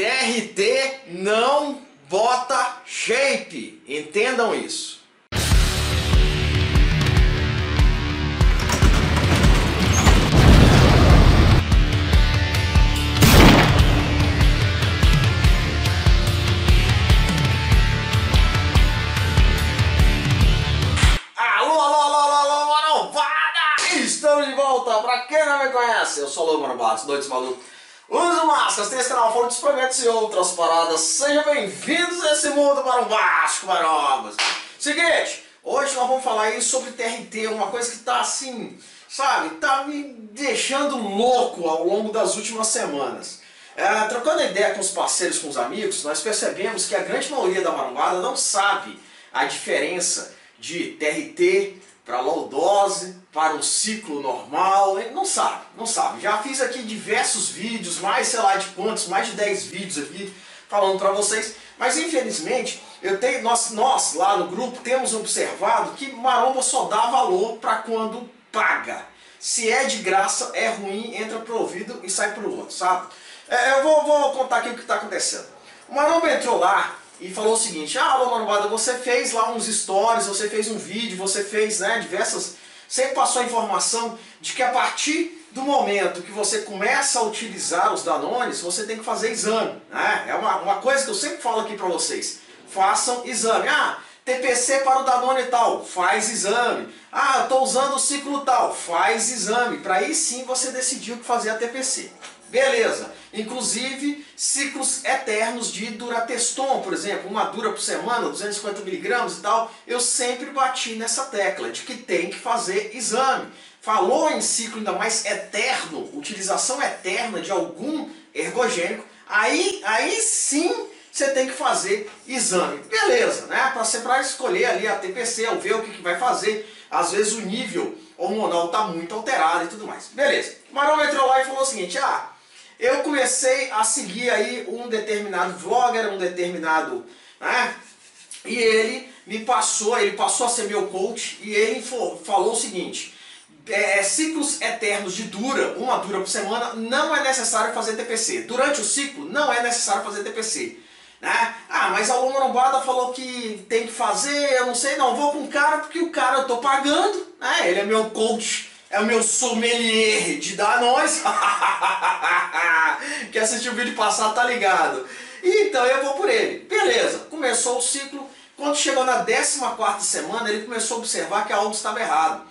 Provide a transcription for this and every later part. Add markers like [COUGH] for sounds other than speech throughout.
TRT não bota shape. Entendam isso. Marombada! Estamos de volta! Pra quem não me conhece, eu sou o Lô Marombados, doidos malucos. Uso máscaras, tem esse canal fora de experimentos e outras paradas. Sejam bem-vindos a esse mundo marombástico, marombas. Seguinte, hoje nós vamos falar aí sobre TRT, uma coisa que tá assim, sabe, tá me deixando louco ao longo das últimas semanas. É, trocando ideia com os parceiros, com os amigos, nós percebemos que a grande maioria da marombada não sabe a diferença de TRT para lordose, para um ciclo normal, ele não sabe, não sabe. Já fiz aqui diversos vídeos, mais sei lá de quantos, mais de 10 vídeos aqui falando para vocês, mas infelizmente eu tenho, nós, nós lá no grupo temos observado que maromba só dá valor para quando paga. Se é de graça, é ruim, entra pro ouvido e sai pro outro, sabe? É, eu vou, vou contar aqui o que está acontecendo. O maromba entrou lá e falou o seguinte, ah, alô Marombada, você fez lá uns stories, você fez um vídeo, você fez né, diversas... Sempre passou a informação de que a partir do momento que você começa a utilizar os Danones, você tem que fazer exame. Né? É uma, uma coisa que eu sempre falo aqui para vocês. Façam exame. Ah, TPC para o Danone tal, faz exame. Ah, estou usando o ciclo tal, faz exame. Para aí sim você decidiu que fazer a TPC. Beleza. Inclusive, ciclos eternos de Durateston, por exemplo, uma dura por semana, 250mg e tal, eu sempre bati nessa tecla de que tem que fazer exame. Falou em ciclo ainda mais eterno, utilização eterna de algum ergogênico, aí, aí sim você tem que fazer exame. Beleza, né? Para ser para escolher ali a TPC, ou ver o que, que vai fazer. Às vezes o nível hormonal está muito alterado e tudo mais. Beleza. O entrou lá e falou o seguinte, ah, eu comecei a seguir aí um determinado vlogger, um determinado, né? E ele me passou, ele passou a ser meu coach e ele falou o seguinte, é, ciclos eternos de dura, uma dura por semana, não é necessário fazer TPC. Durante o ciclo, não é necessário fazer TPC. Né? Ah, mas a Loma Lombada falou que tem que fazer, eu não sei, não, vou com o cara porque o cara eu tô pagando, né? ele é meu coach é o meu sommelier de Danões. [LAUGHS] que assistiu o vídeo passado tá ligado. Então eu vou por ele. Beleza, começou o ciclo. Quando chegou na 14 semana, ele começou a observar que algo estava errado.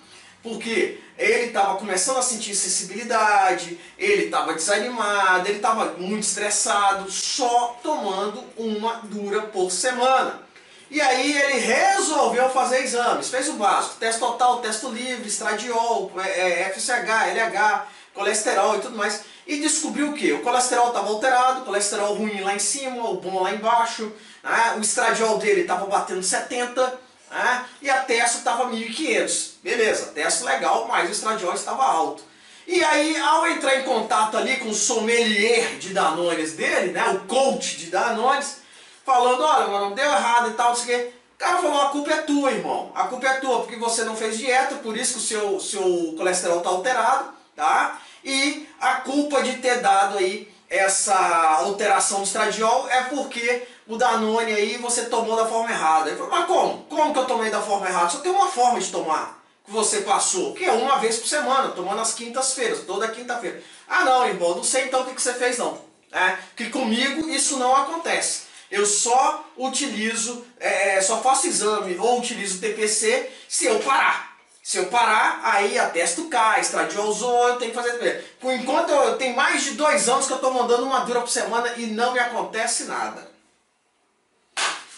Porque ele estava começando a sentir sensibilidade, ele estava desanimado, ele estava muito estressado, só tomando uma dura por semana. E aí ele resolveu fazer exames, fez o básico, teste total, teste livre, estradiol, é, é, FSH, LH, colesterol e tudo mais. E descobriu o que? O colesterol estava alterado, o colesterol ruim lá em cima, o bom lá embaixo, né? o estradiol dele estava batendo 70, né? e a testo estava 1500. Beleza, testo legal, mas o estradiol estava alto. E aí, ao entrar em contato ali com o sommelier de Danones dele, né? o coach de Danones, falando, olha, mano, deu errado e tal, não sei o quê. O cara falou, a culpa é tua, irmão. A culpa é tua, porque você não fez dieta, por isso que o seu, seu colesterol está alterado, tá? E a culpa de ter dado aí essa alteração do estradiol é porque o Danone aí você tomou da forma errada. Ele falou, mas como? Como que eu tomei da forma errada? Só tem uma forma de tomar que você passou, que é uma vez por semana, tomando nas quintas-feiras, toda quinta-feira. Ah não, irmão, não sei então o que, que você fez não. É, que comigo isso não acontece. Eu só utilizo, é, é só faço exame ou utilizo TPC se eu parar. Se eu parar, aí a testo cai, estradiolzou, eu tenho que fazer Por enquanto, eu, tenho mais de dois anos que eu estou mandando uma dura por semana e não me acontece nada.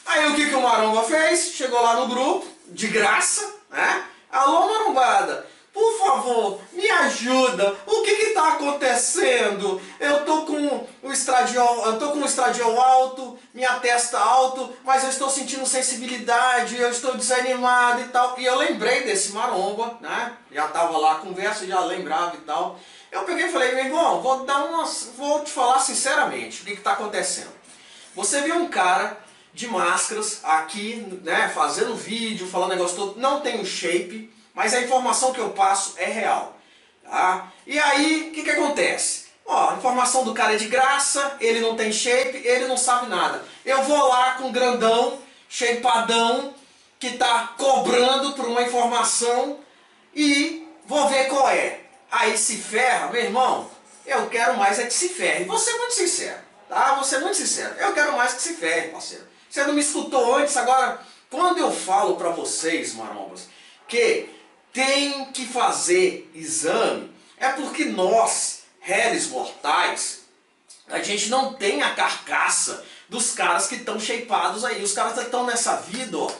Aí o que, que o Maromba fez? Chegou lá no grupo, de graça, né? Alô Marombada, por favor, me ajuda. O que está acontecendo? Eu tô com o estradiol, eu tô com o estradiol alto, minha testa alto, mas eu estou sentindo sensibilidade, eu estou desanimado e tal. E eu lembrei desse maromba, né? Já tava lá a conversa, já lembrava e tal. Eu peguei e falei, meu irmão, vou dar uma, vou te falar sinceramente o que está acontecendo. Você viu um cara de máscaras aqui, né, fazendo vídeo, falando negócio todo, não tem o shape mas a informação que eu passo é real. Tá? E aí, o que, que acontece? Ó, a informação do cara é de graça, ele não tem shape, ele não sabe nada. Eu vou lá com um grandão, shapeadão, que tá cobrando por uma informação e vou ver qual é. Aí se ferra, meu irmão, eu quero mais é que se ferre. Vou ser muito sincero, tá? Vou ser muito sincero. Eu quero mais que se ferre, parceiro. Você não me escutou antes, agora, quando eu falo para vocês, marombas, que tem que fazer exame, é porque nós, réis mortais, a gente não tem a carcaça dos caras que estão shapeados aí. Os caras estão nessa vida, ó,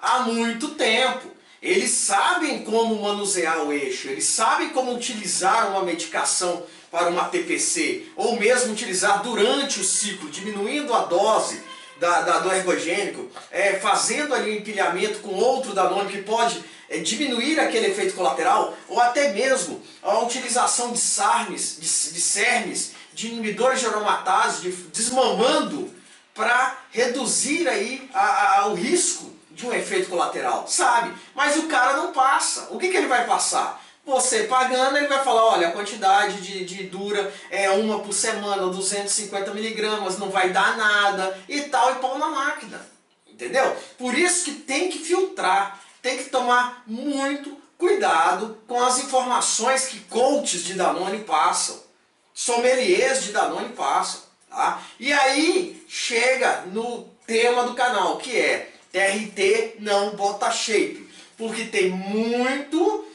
há muito tempo. Eles sabem como manusear o eixo, eles sabem como utilizar uma medicação para uma TPC, ou mesmo utilizar durante o ciclo, diminuindo a dose da, da do ergogênico, é, fazendo ali um empilhamento com outro danone que pode diminuir aquele efeito colateral, ou até mesmo a utilização de SARMs, de, de CERMs, de inibidores de aromatase, de, desmamando para reduzir aí a, a, o risco de um efeito colateral, sabe? Mas o cara não passa. O que, que ele vai passar? Você pagando, ele vai falar, olha, a quantidade de, de dura é uma por semana, 250 miligramas, não vai dar nada e tal, e pau na máquina. Entendeu? Por isso que tem que filtrar, tem que tomar muito cuidado com as informações que coaches de Danone passam, sommeliers de Danone passam. Tá? E aí chega no tema do canal, que é TRT não bota shape. Porque tem muito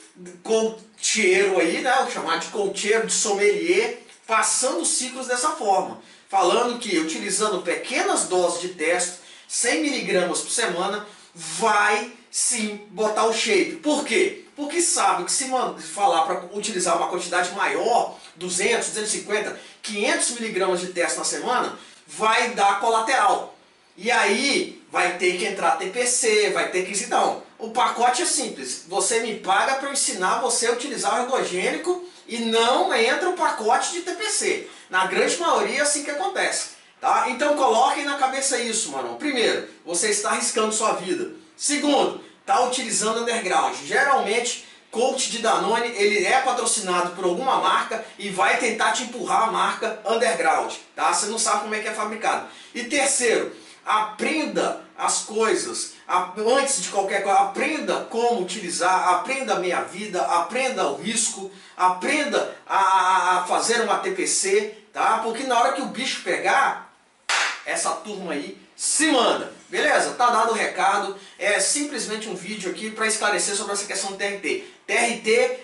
cocheiro aí, né? O chamado de cocheiro, de sommelier, passando ciclos dessa forma. Falando que utilizando pequenas doses de teste, 100 miligramas por semana, vai sim botar o shape. Por quê? Porque sabe que se falar para utilizar uma quantidade maior, 200, 250, 500 miligramas de teste na semana, vai dar colateral. E aí vai ter que entrar TPC, vai ter que... Então, o pacote é simples. Você me paga para eu ensinar você a utilizar o ergogênico e não entra o pacote de TPC. Na grande maioria é assim que acontece. Tá? Então coloquem na cabeça isso, mano. Primeiro, você está arriscando sua vida. Segundo, está utilizando underground. Geralmente, coach de Danone, ele é patrocinado por alguma marca e vai tentar te empurrar a marca underground. Tá? Você não sabe como é que é fabricado. E terceiro, aprenda as coisas, antes de qualquer coisa, aprenda como utilizar, aprenda a meia vida, aprenda o risco, aprenda a fazer uma TPC, tá? Porque na hora que o bicho pegar, essa turma aí se manda. Beleza? Tá dado o recado. É simplesmente um vídeo aqui para esclarecer sobre essa questão do TRT. TRT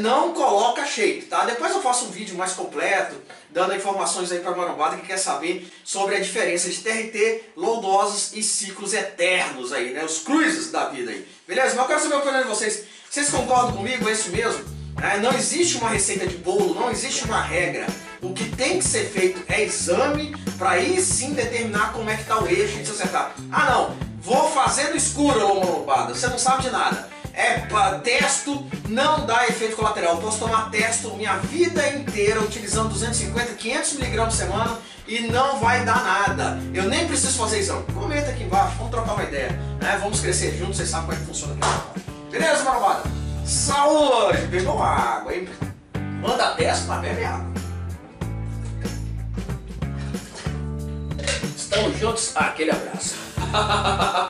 não coloca shape, tá? Depois eu faço um vídeo mais completo, dando informações aí para marombada que quer saber sobre a diferença de TRT, low e ciclos eternos aí, né? Os cruises da vida aí. Beleza? Mas eu quero saber a opinião de vocês. Vocês concordam comigo? É isso mesmo? É, não existe uma receita de bolo, não existe uma regra. O que tem que ser feito é exame para aí sim determinar como é que está o eixo e se acertar. Ah não, vou fazer no escuro, lombada, você não sabe de nada. É testo, não dá efeito colateral. Eu posso tomar testo minha vida inteira utilizando 250, 500 miligramas por semana e não vai dar nada. Eu nem preciso fazer exame. Comenta aqui embaixo, vamos trocar uma ideia. Né? Vamos crescer juntos, vocês sabem como é que funciona aqui. Beleza, marombada? Saúde! Bebam água, hein? Manda teste, mas bebe água. Estamos juntos, aquele abraço. [LAUGHS]